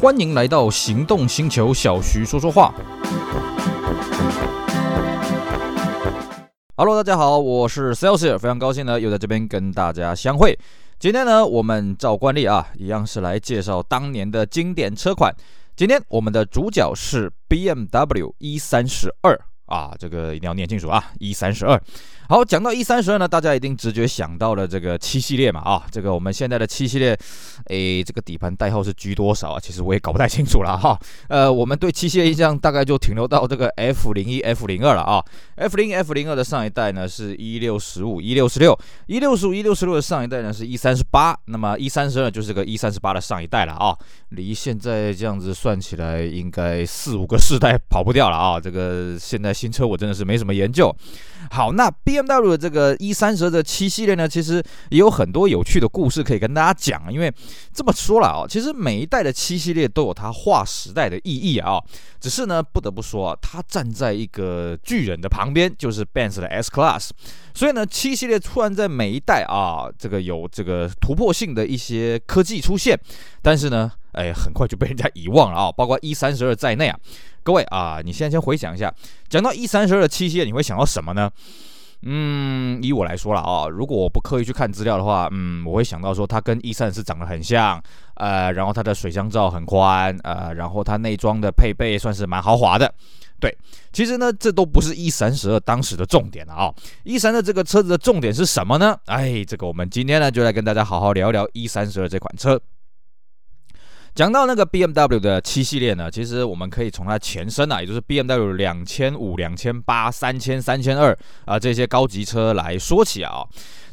欢迎来到行动星球，小徐说说话。Hello，大家好，我是 Celsius，非常高兴呢，又在这边跟大家相会。今天呢，我们照惯例啊，一样是来介绍当年的经典车款。今天我们的主角是 BMW E32 啊，这个一定要念清楚啊，E32。好，讲到 E 三十二呢，大家一定直觉想到了这个七系列嘛啊，这个我们现在的七系列，诶，这个底盘代号是 G 多少啊？其实我也搞不太清楚了哈。呃，我们对七系列印象大概就停留到这个 F 零一、F 零二了啊。F 零、F 零二的上一代呢是一六十五、一六十六、一六十五、一六十六的上一代呢是 E 三十八，那么 E 三十二就是这个 E 三十八的上一代了啊。离现在这样子算起来，应该四五个世代跑不掉了啊。这个现在新车我真的是没什么研究。好，那 BMW 的这个 E32 的七系列呢，其实也有很多有趣的故事可以跟大家讲。因为这么说了啊，其实每一代的七系列都有它划时代的意义啊。只是呢，不得不说啊，它站在一个巨人的旁边，就是 Benz 的 S Class。所以呢，七系列突然在每一代啊，这个有这个突破性的一些科技出现，但是呢，哎，很快就被人家遗忘了啊，包括 E32 在内啊。各位啊，你现在先回想一下，讲到 E32 的七系列，你会想到什么呢？嗯，以我来说了啊，如果我不刻意去看资料的话，嗯，我会想到说它跟 E34 长得很像，呃，然后它的水箱罩很宽，呃，然后它内装的配备算是蛮豪华的。对，其实呢，这都不是 E32 当时的重点了啊。E32 这个车子的重点是什么呢？哎，这个我们今天呢就来跟大家好好聊聊 E32 这款车。讲到那个 BMW 的七系列呢，其实我们可以从它前身啊，也就是 BMW 两千五、两千八、三千、三千二啊这些高级车来说起啊。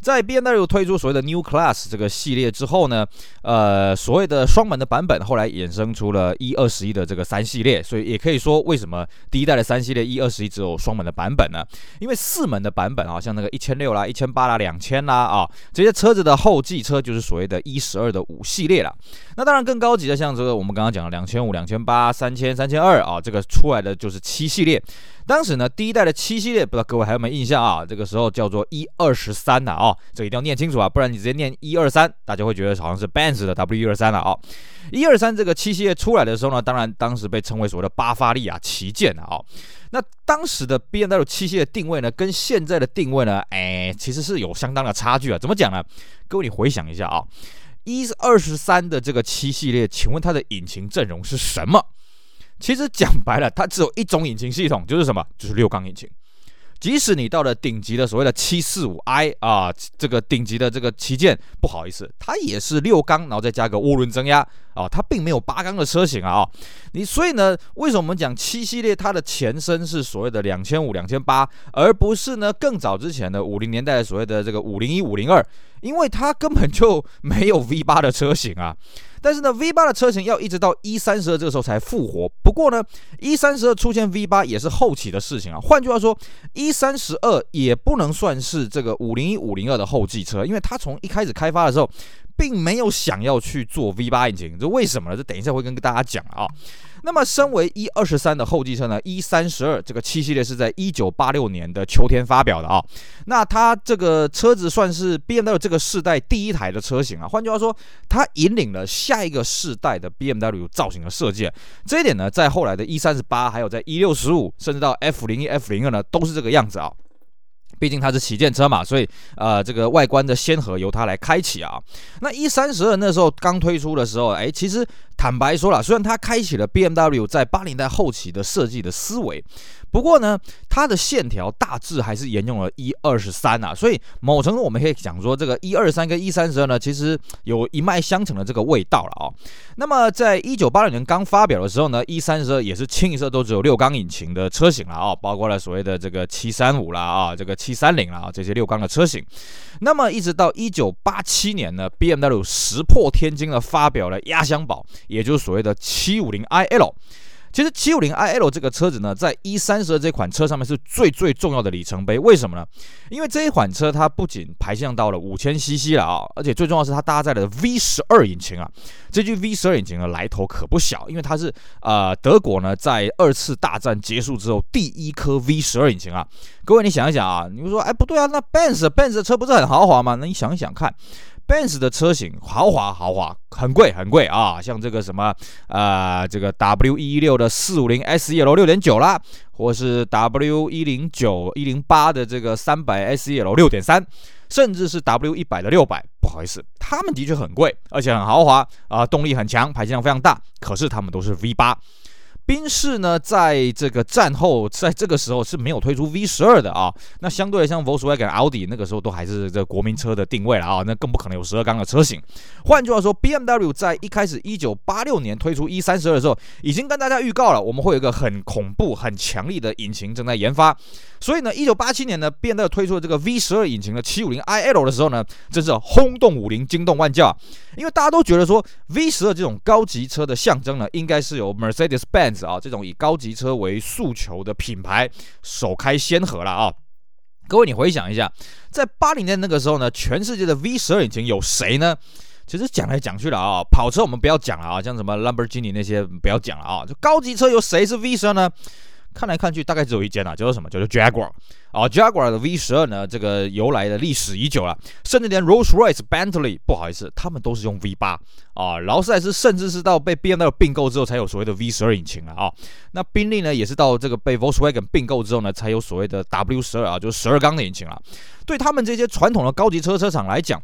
在 BMW 推出所谓的 New Class 这个系列之后呢，呃，所谓的双门的版本后来衍生出了一二十一的这个三系列，所以也可以说为什么第一代的三系列一二十一只有双门的版本呢？因为四门的版本啊，像那个一千六啦、一千八啦、两千啦啊，这些车子的后继车就是所谓的一十二的五系列了。那当然更高级的，像这个我们刚刚讲的两千五、两千八、三千、三千二啊，这个出来的就是七系列。当时呢，第一代的七系列，不知道各位还有没有印象啊？这个时候叫做一二十三呐，哦，这个一定要念清楚啊，不然你直接念一二三，大家会觉得好像是 Benz 的 W 一二三了啊。一二三这个七系列出来的时候呢，当然当时被称为所谓的巴伐利亚旗舰啊。那当时的 BMW 七系列定位呢，跟现在的定位呢，哎，其实是有相当的差距啊。怎么讲呢？各位你回想一下啊，E 二十三的这个七系列，请问它的引擎阵容是什么？其实讲白了，它只有一种引擎系统，就是什么？就是六缸引擎。即使你到了顶级的所谓的七四五 i 啊，这个顶级的这个旗舰，不好意思，它也是六缸，然后再加个涡轮增压啊，它并没有八缸的车型啊。你所以呢，为什么我们讲七系列它的前身是所谓的两千五、两千八，而不是呢更早之前的五零年代的所谓的这个五零一、五零二？因为它根本就没有 V 八的车型啊。但是呢，V 八的车型要一直到 E 三十二这个时候才复活。不过呢，E 三十二出现 V 八也是后期的事情啊。换句话说，E 三十二也不能算是这个五零一、五零二的后继车，因为它从一开始开发的时候，并没有想要去做 V 八引擎。这为什么呢？这等一下会跟大家讲啊。那么，身为 E 二十三的后继车呢，E 三十二这个七系列是在一九八六年的秋天发表的啊。那它这个车子算是 BMW 这个世代第一台的车型啊。换句话说，它引领了下一个世代的 BMW 造型的设计。这一点呢，在后来的 E 三十八，还有在 E 六十五，甚至到 F 零一、F 零二呢，都是这个样子啊。毕竟它是旗舰车嘛，所以呃，这个外观的先河由它来开启啊。那 E 三十二那时候刚推出的时候，哎，其实坦白说了，虽然它开启了 BMW 在八零代后期的设计的思维。不过呢，它的线条大致还是沿用了一二十三啊，所以某程度我们可以讲说，这个一二三跟一三十二呢，其实有一脉相承的这个味道了啊、哦。那么在一九八六年刚发表的时候呢一三十二也是清一色都只有六缸引擎的车型了啊、哦，包括了所谓的这个七三五啦啊，这个七三零啦这些六缸的车型。那么一直到一九八七年呢，BMW 石破天惊的发表了压箱宝，也就是所谓的七五零 iL。其实七五零 iL 这个车子呢，在 E 三十二这款车上面是最最重要的里程碑。为什么呢？因为这一款车它不仅排量到了五千 CC 了啊，而且最重要是它搭载了 V 十二引擎啊。这具 V 十二引擎的来头可不小，因为它是呃德国呢在二次大战结束之后第一颗 V 十二引擎啊。各位你想一想啊，你会说哎不对啊，那 Benz Benz 的车不是很豪华吗？那你想一想看。Benz 的车型豪华豪华，很贵很贵啊，像这个什么、呃，这个 W 一六的四五零 SEL 六点九啦，或是 W 一零九一零八的这个三百 SEL 六点三，甚至是 W 一百的六百，不好意思，他们的确很贵，而且很豪华啊、动力很强，排气量非常大，可是他们都是 V 八。宾士呢，在这个战后，在这个时候是没有推出 V 十二的啊。那相对的，像 Volkswagen、奥迪那个时候都还是这国民车的定位了啊。那更不可能有十二缸的车型。换句话说，BMW 在一开始一九八六年推出 E 三十二的时候，已经跟大家预告了，我们会有一个很恐怖、很强力的引擎正在研发。所以呢，一九八七年呢，BMW 推出了这个 V 十二引擎的七五零 iL 的时候呢，真是轰动武林、惊动万教。因为大家都觉得说，V 十二这种高级车的象征呢，应该是由 Mercedes-Benz 啊这种以高级车为诉求的品牌首开先河了啊。各位，你回想一下，在八零年那个时候呢，全世界的 V 十二引擎有谁呢？其实讲来讲去了啊，跑车我们不要讲了啊，像什么 Lamborghini 那些不要讲了啊，就高级车有谁是 V 十二呢？看来看去，大概只有一间啊，叫做什么？叫做 Jaguar 啊，Jaguar 的 V 十二呢，这个由来的历史已久了，甚至连 Rolls-Royce、Bentley，不好意思，他们都是用 V 八啊，劳斯莱斯甚至是到被 BMW 并购之后，才有所谓的 V 十二引擎了啊。那宾利呢，也是到这个被 Volkswagen 并购之后呢，才有所谓的 W 十二啊，就是十二缸的引擎了。对他们这些传统的高级车车厂来讲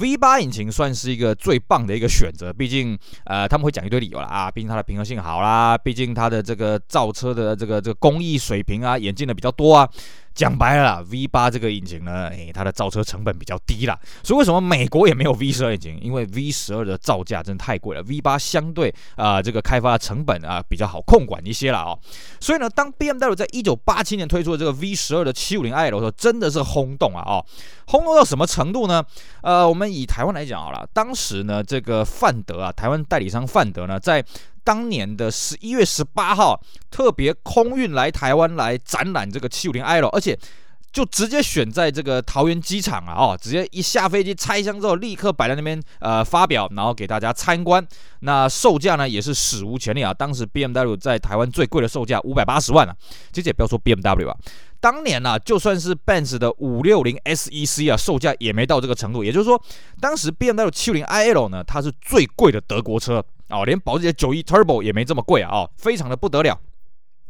，V 八引擎算是一个最棒的一个选择，毕竟，呃，他们会讲一堆理由了啊，毕竟它的平衡性好啦，毕竟它的这个造车的这个这个工艺水平啊，演进的比较多啊。讲白了，V 八这个引擎呢，诶，它的造车成本比较低啦，所以为什么美国也没有 V 十二引擎？因为 V 十二的造价真的太贵了，V 八相对啊、这个开发的成本啊比较好控管一些了哦。所以呢，当 BMW 在一九八七年推出的这个 V 十二的七五零 i 的时候，真的是轰动啊哦，轰动到什么程度呢？呃，我们以台湾来讲好了，当时呢这个范德啊，台湾代理商范德呢在。当年的十一月十八号，特别空运来台湾来展览这个七五零 i 了，而且就直接选在这个桃园机场啊，哦，直接一下飞机拆箱之后，立刻摆在那边呃发表，然后给大家参观。那售价呢也是史无前例啊，当时 BMW 在台湾最贵的售价五百八十万啊，其实也不要说 BMW 啊，当年呢、啊、就算是 Benz 的五六零 SEC 啊，售价也没到这个程度。也就是说，当时 BMW 七五零 iL 呢，它是最贵的德国车。哦，连保时捷九一 Turbo 也没这么贵啊！哦，非常的不得了。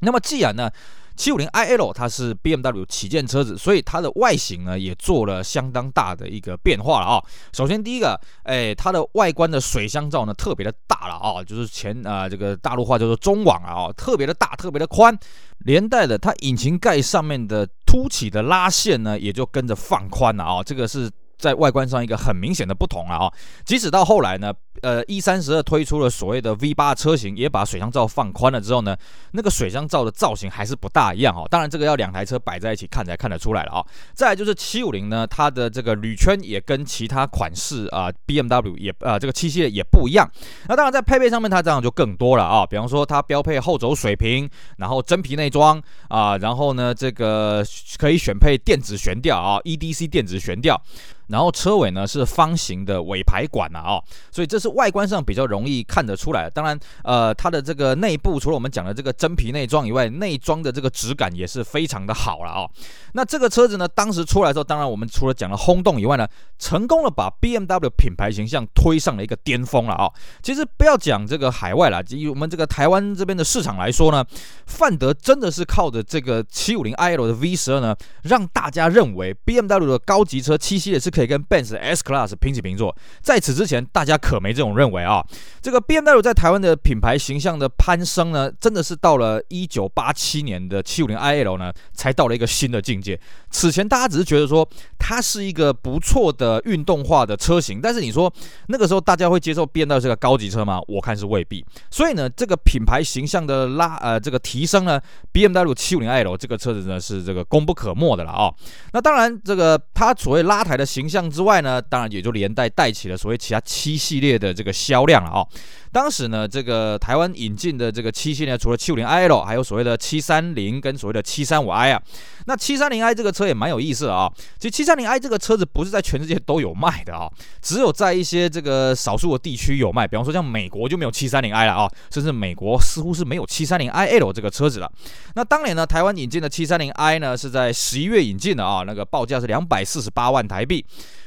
那么既然呢，七五零 iL 它是 BMW 旗舰车子，所以它的外形呢也做了相当大的一个变化了啊、首先第一个，哎，它的外观的水箱罩呢特别的大了啊、就是前啊、呃、这个大陆话叫做中网啊，哦，特别的大，特别的宽，连带的它引擎盖上面的凸起的拉线呢也就跟着放宽了啊、这个是。在外观上一个很明显的不同了啊，即使到后来呢，呃，E 三十二推出了所谓的 V 八车型，也把水箱罩放宽了之后呢，那个水箱罩的造型还是不大一样哈。当然，这个要两台车摆在一起看才看得出来了啊。再来就是七五零呢，它的这个铝圈也跟其他款式啊，BMW 也呃这个七系列也不一样。那当然在配备上面，它这样就更多了啊。比方说它标配后轴水平，然后真皮内装啊，然后呢这个可以选配电子悬吊啊，EDC 电子悬吊。然后车尾呢是方形的尾排管啊，哦，所以这是外观上比较容易看得出来。当然，呃，它的这个内部除了我们讲的这个真皮内装以外，内装的这个质感也是非常的好了哦。那这个车子呢，当时出来的时候，当然我们除了讲了轰动以外呢，成功的把 BMW 品牌形象推上了一个巅峰了啊。其实不要讲这个海外啦，以我们这个台湾这边的市场来说呢，范德真的是靠着这个 750iL 的 V12 呢，让大家认为 BMW 的高级车七系列是可以。跟 Benz S Class 平起平坐，在此之前，大家可没这种认为啊。这个 BMW 在台湾的品牌形象的攀升呢，真的是到了一九八七年的七五零 iL 呢，才到了一个新的境界。此前大家只是觉得说它是一个不错的运动化的车型，但是你说那个时候大家会接受 BMW 这个高级车吗？我看是未必。所以呢，这个品牌形象的拉呃这个提升呢，BMW 七五零 iL 这个车子呢是这个功不可没的了啊。那当然，这个它所谓拉抬的形形象之外呢，当然也就连带带起了所谓其他七系列的这个销量了啊。当时呢，这个台湾引进的这个七系列，除了七五零 iL，还有所谓的七三零跟所谓的七三五 i 啊。那七三零 i 这个车也蛮有意思的啊。其实七三零 i 这个车子不是在全世界都有卖的啊，只有在一些这个少数的地区有卖。比方说像美国就没有七三零 i 了啊，甚至美国似乎是没有七三零 iL 这个车子了。那当年呢，台湾引进的七三零 i 呢是在十一月引进的啊，那个报价是两百四十八万台币。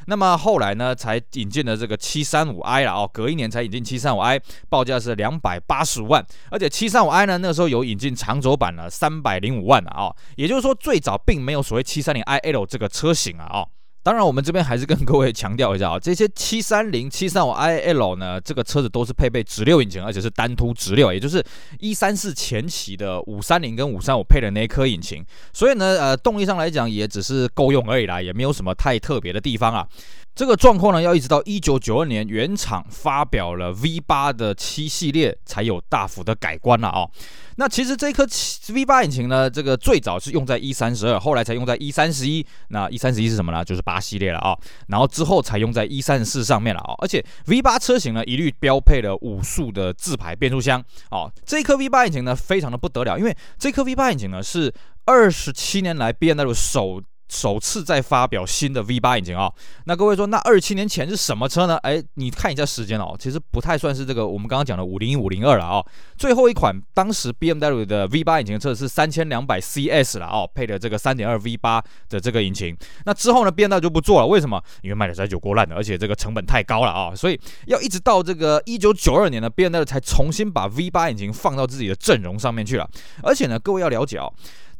那么后来呢，才引进了这个七三五 i 了哦，隔一年才引进七三五 i，报价是两百八十万，而且七三五 i 呢，那时候有引进长轴版了，三百零五万了哦，也就是说最早并没有所谓七三零 iL 这个车型啊哦。当然，我们这边还是跟各位强调一下啊，这些七三零、七三五 iL 呢，这个车子都是配备直六引擎，而且是单凸直六，也就是一三四前期的五三零跟五三五配的那一颗引擎，所以呢，呃，动力上来讲也只是够用而已啦，也没有什么太特别的地方啊。这个状况呢，要一直到一九九二年原厂发表了 V 八的七系列，才有大幅的改观了啊。那其实这颗 V 八引擎呢，这个最早是用在一三十二，后来才用在一三十一。那一三十一是什么呢？就是八系列了啊。然后之后才用在一三十四上面了啊。而且 V 八车型呢，一律标配了五速的自排变速箱哦。这颗 V 八引擎呢，非常的不得了，因为这颗 V 八引擎呢，是二十七年来 BMW 首。首次在发表新的 V8 引擎啊、那各位说，那二七年前是什么车呢？哎，你看一下时间哦，其实不太算是这个我们刚刚讲的五零一五零二了啊。最后一款当时 BMW 的 V8 引擎的车是三千两百 CS 了哦，配的这个三点二 V8 的这个引擎。那之后呢，BMW 就不做了，为什么？因为卖的实在有够烂的，而且这个成本太高了啊、所以要一直到这个一九九二年呢，BMW 才重新把 V8 引擎放到自己的阵容上面去了。而且呢，各位要了解哦。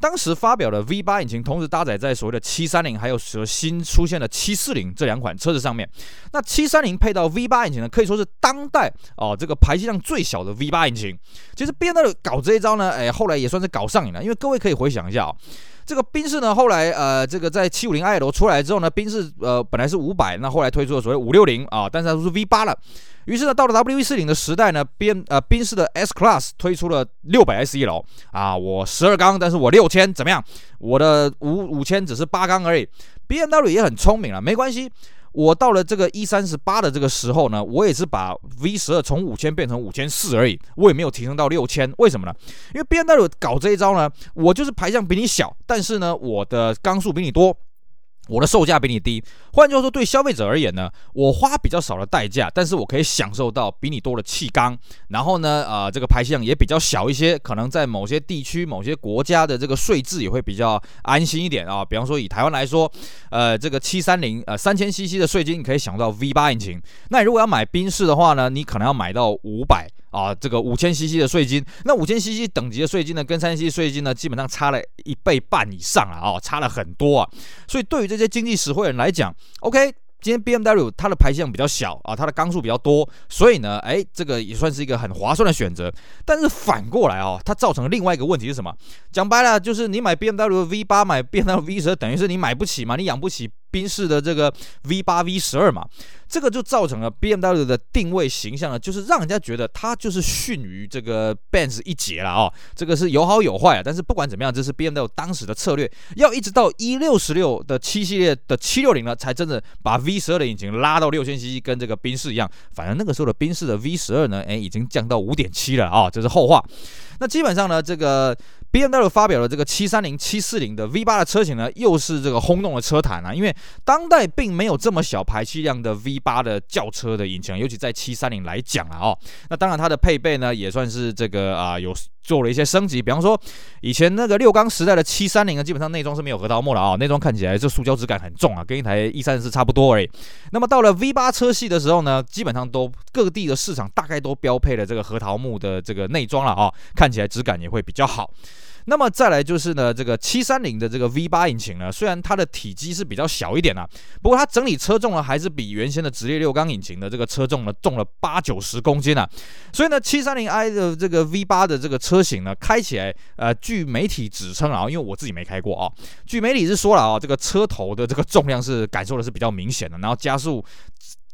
当时发表的 V 八引擎，同时搭载在所谓的七三零还有所新出现的七四零这两款车子上面。那七三零配到 V 八引擎呢，可以说是当代哦这个排气量最小的 V 八引擎。其实 BMW 搞这一招呢，哎，后来也算是搞上瘾了。因为各位可以回想一下哦，这个宾士呢，后来呃这个在七五零 i 罗出来之后呢，宾士呃本来是五百那后来推出了所谓五六零啊，但是它是 V 八了。于是呢，到了 W140 的时代呢，宾呃宾士的 S Class 推出了六百 SE 啊，我十二缸，但是我六千怎么样？我的五五千只是八缸而已。BMW 也很聪明了，没关系，我到了这个一三十八的这个时候呢，我也是把 V 十二从五千变成五千四而已，我也没有提升到六千。为什么呢？因为 BMW 搞这一招呢，我就是排量比你小，但是呢，我的缸数比你多。我的售价比你低，换句话说，对消费者而言呢，我花比较少的代价，但是我可以享受到比你多的气缸，然后呢，呃，这个排气量也比较小一些，可能在某些地区、某些国家的这个税制也会比较安心一点啊。比方说以台湾来说，呃，这个七三零呃三千 CC 的税金，你可以享受到 V 八引擎。那如果要买宾士的话呢，你可能要买到五百。啊，这个五千 CC 的税金，那五千 CC 等级的税金呢，跟三千 CC 税金呢，基本上差了一倍半以上啊，哦，差了很多啊。所以对于这些经济实惠人来讲，OK，今天 BMW 它的排气量比较小啊，它的缸数比较多，所以呢，哎，这个也算是一个很划算的选择。但是反过来哦，它造成了另外一个问题是什么？讲白了，就是你买 BMW V8 买 BMW V12，等于是你买不起嘛，你养不起。宾士的这个 V 八 V 十二嘛，这个就造成了 BMW 的定位形象呢，就是让人家觉得它就是逊于这个 Benz 一截了哦。这个是有好有坏啊，但是不管怎么样，这是 BMW 当时的策略，要一直到一六十六的七系列的七六零呢，才真的把 V 十二的引擎拉到六千 CC，跟这个宾士一样。反正那个时候的宾士的 V 十二呢，哎，已经降到五点七了啊，这是后话。那基本上呢，这个。BMW 发表了这个七三零、七四零的 V 八的车型呢，又是这个轰动了车坛啊，因为当代并没有这么小排气量的 V 八的轿车的引擎，尤其在七三零来讲啊，哦，那当然它的配备呢也算是这个啊有做了一些升级，比方说以前那个六缸时代的七三零呢，基本上内装是没有核桃木的啊，内装看起来这塑胶质感很重啊，跟一台一三四差不多而已。那么到了 V 八车系的时候呢，基本上都各地的市场大概都标配了这个核桃木的这个内装了啊，看起来质感也会比较好。那么再来就是呢，这个七三零的这个 V8 引擎呢，虽然它的体积是比较小一点啊，不过它整体车重呢还是比原先的直列六缸引擎的这个车重呢重了八九十公斤啊。所以呢，七三零 i 的这个 V8 的这个车型呢，开起来呃，据媒体指称啊，因为我自己没开过啊，据媒体是说了啊，这个车头的这个重量是感受的是比较明显的，然后加速。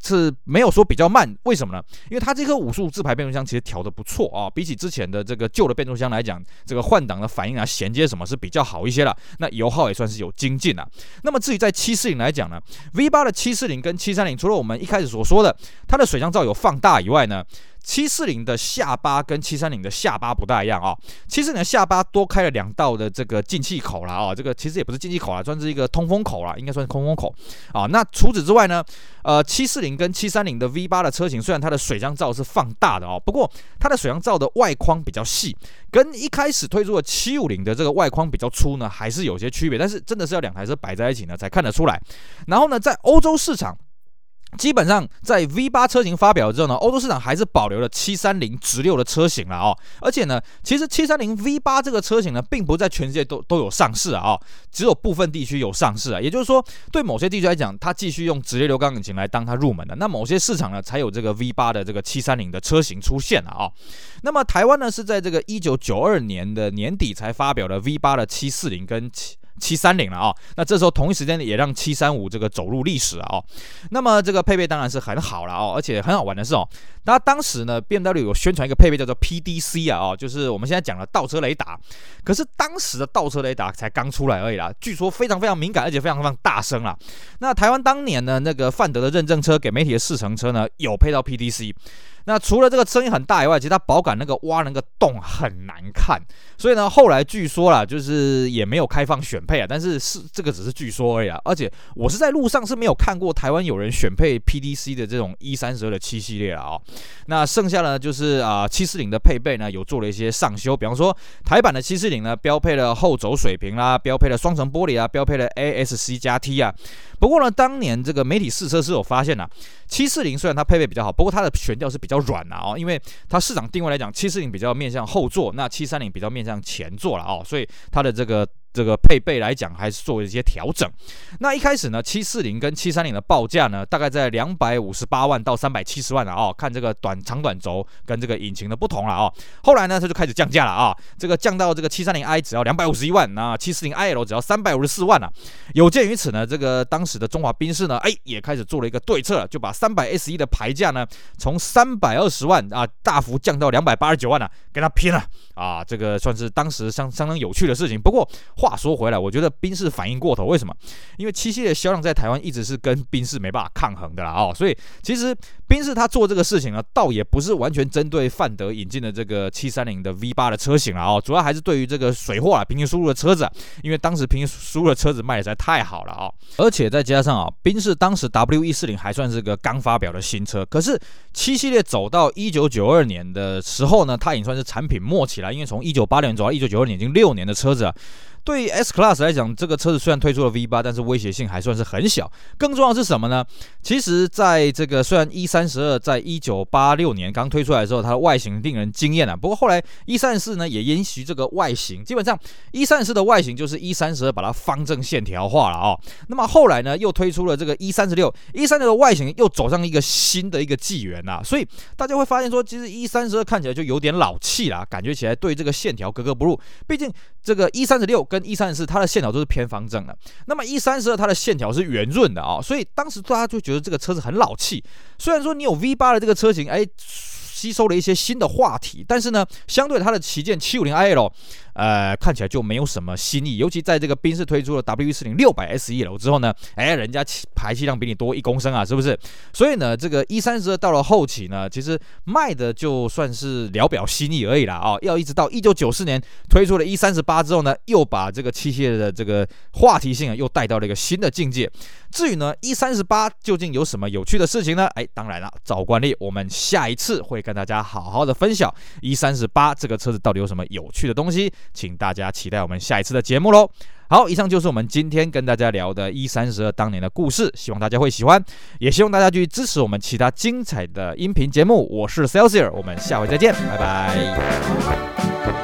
是没有说比较慢，为什么呢？因为它这颗五速自排变速箱其实调的不错啊，比起之前的这个旧的变速箱来讲，这个换挡的反应啊、衔接什么是比较好一些了。那油耗也算是有精进了。那么至于在七四零来讲呢，V 八的七四零跟七三零，除了我们一开始所说的它的水箱罩有放大以外呢，七四零的下巴跟七三零的下巴不大一样啊，七四零的下巴多开了两道的这个进气口了啊，这个其实也不是进气口啦，算是一个通风口啦，应该算是通风口啊。那除此之外呢，呃，七四零跟七三零的 V 八的车型，虽然它的水箱罩是放大的哦，不过它的水箱罩的外框比较细，跟一开始推出的七五零的这个外框比较粗呢，还是有些区别。但是真的是要两台车摆在一起呢，才看得出来。然后呢，在欧洲市场。基本上在 V8 车型发表之后呢，欧洲市场还是保留了730直六的车型了哦。而且呢，其实730 V8 这个车型呢，并不在全世界都都有上市啊，哦，只有部分地区有上市啊。也就是说，对某些地区来讲，它继续用直列六缸引擎来当它入门的。那某些市场呢，才有这个 V8 的这个730的车型出现了啊，哦。那么台湾呢，是在这个1992年的年底才发表的 V8 的740跟七。七三零了啊，那这时候同一时间也让七三五这个走入历史了哦。那么这个配备当然是很好了哦，而且很好玩的是哦，那当时呢，BMW 有宣传一个配备叫做 PDC 啊哦，就是我们现在讲的倒车雷达。可是当时的倒车雷达才刚出来而已啦，据说非常非常敏感，而且非常非常大声啦。那台湾当年呢，那个范德的认证车给媒体的试乘车呢，有配到 PDC。那除了这个声音很大以外，其实它保杆那个挖那个洞很难看，所以呢，后来据说啦，就是也没有开放选配啊，但是是这个只是据说而已啊。而且我是在路上是没有看过台湾有人选配 PDC 的这种 E 三十二的七系列了啊、哦。那剩下呢，就是啊七四零的配备呢，有做了一些上修，比方说台版的七四零呢，标配了后轴水平啦，标配了双层玻璃啊，标配了 ASC 加 T 啊。不过呢，当年这个媒体试车是有发现呐、七四零虽然它配备比较好，不过它的悬吊是比较软的哦，因为它市场定位来讲，七四零比较面向后座，那七三零比较面向前座了哦，所以它的这个。这个配备来讲，还是做了一些调整。那一开始呢，七四零跟七三零的报价呢，大概在两百五十八万到三百七十万了哦，看这个短长短轴跟这个引擎的不同了哦。后来呢，它就开始降价了啊，这个降到这个七三零 i 只要两百五十一万，那七四零 i l 只要三百五十四万了。有鉴于此呢，这个当时的中华宾士呢，哎，也开始做了一个对策，就把三百 S 一的牌价呢，从三百二十万啊，大幅降到两百八十九万了，跟他拼了啊，这个算是当时相相当有趣的事情。不过，话说回来，我觉得宾士反应过头，为什么？因为七系列销量在台湾一直是跟宾士没办法抗衡的啦哦，所以其实宾士他做这个事情呢，倒也不是完全针对范德引进的这个七三零的 V 八的车型了哦，主要还是对于这个水货啊平行输入的车子，因为当时平行输入的车子卖的实在太好了哦，而且再加上啊，宾士当时 W 一四零还算是个刚发表的新车，可是七系列走到一九九二年的时候呢，它已经算是产品末期了，因为从一九八六年走到一九九二年已经六年的车子了。对 S Class 来讲，这个车子虽然推出了 V 八，但是威胁性还算是很小。更重要是什么呢？其实，在这个虽然 E 三十二在一九八六年刚推出来的时候，它的外形令人惊艳啊。不过后来 E 三十四呢也延续这个外形，基本上 E 三十四的外形就是 E 三十二把它方正线条化了啊、那么后来呢又推出了这个 E 三十六，E 三十六的外形又走上一个新的一个纪元啊。所以大家会发现说，其实 E 三十二看起来就有点老气啦，感觉起来对这个线条格格不入。毕竟这个 E 三十六跟 E 三十四它的线条都是偏方正的，那么 E 三十二它的线条是圆润的啊、所以当时大家就觉得这个车子很老气。虽然说你有 V 八的这个车型，哎，吸收了一些新的话题，但是呢，相对它的旗舰七五零 i l。呃，看起来就没有什么新意，尤其在这个宾士推出了 W 四零六百 S E L 之后呢，哎，人家排气量比你多一公升啊，是不是？所以呢，这个 E 三十二到了后期呢，其实卖的就算是聊表心意而已啦啊、哦，要一直到一九九四年推出了 E 三十八之后呢，又把这个器械的这个话题性啊，又带到了一个新的境界。至于呢，E 三十八究竟有什么有趣的事情呢？哎，当然了，照惯例，我们下一次会跟大家好好的分享 E 三十八这个车子到底有什么有趣的东西。请大家期待我们下一次的节目喽！好，以上就是我们今天跟大家聊的一三十二当年的故事，希望大家会喜欢，也希望大家去支持我们其他精彩的音频节目。我是 Celsius，我们下回再见，拜拜。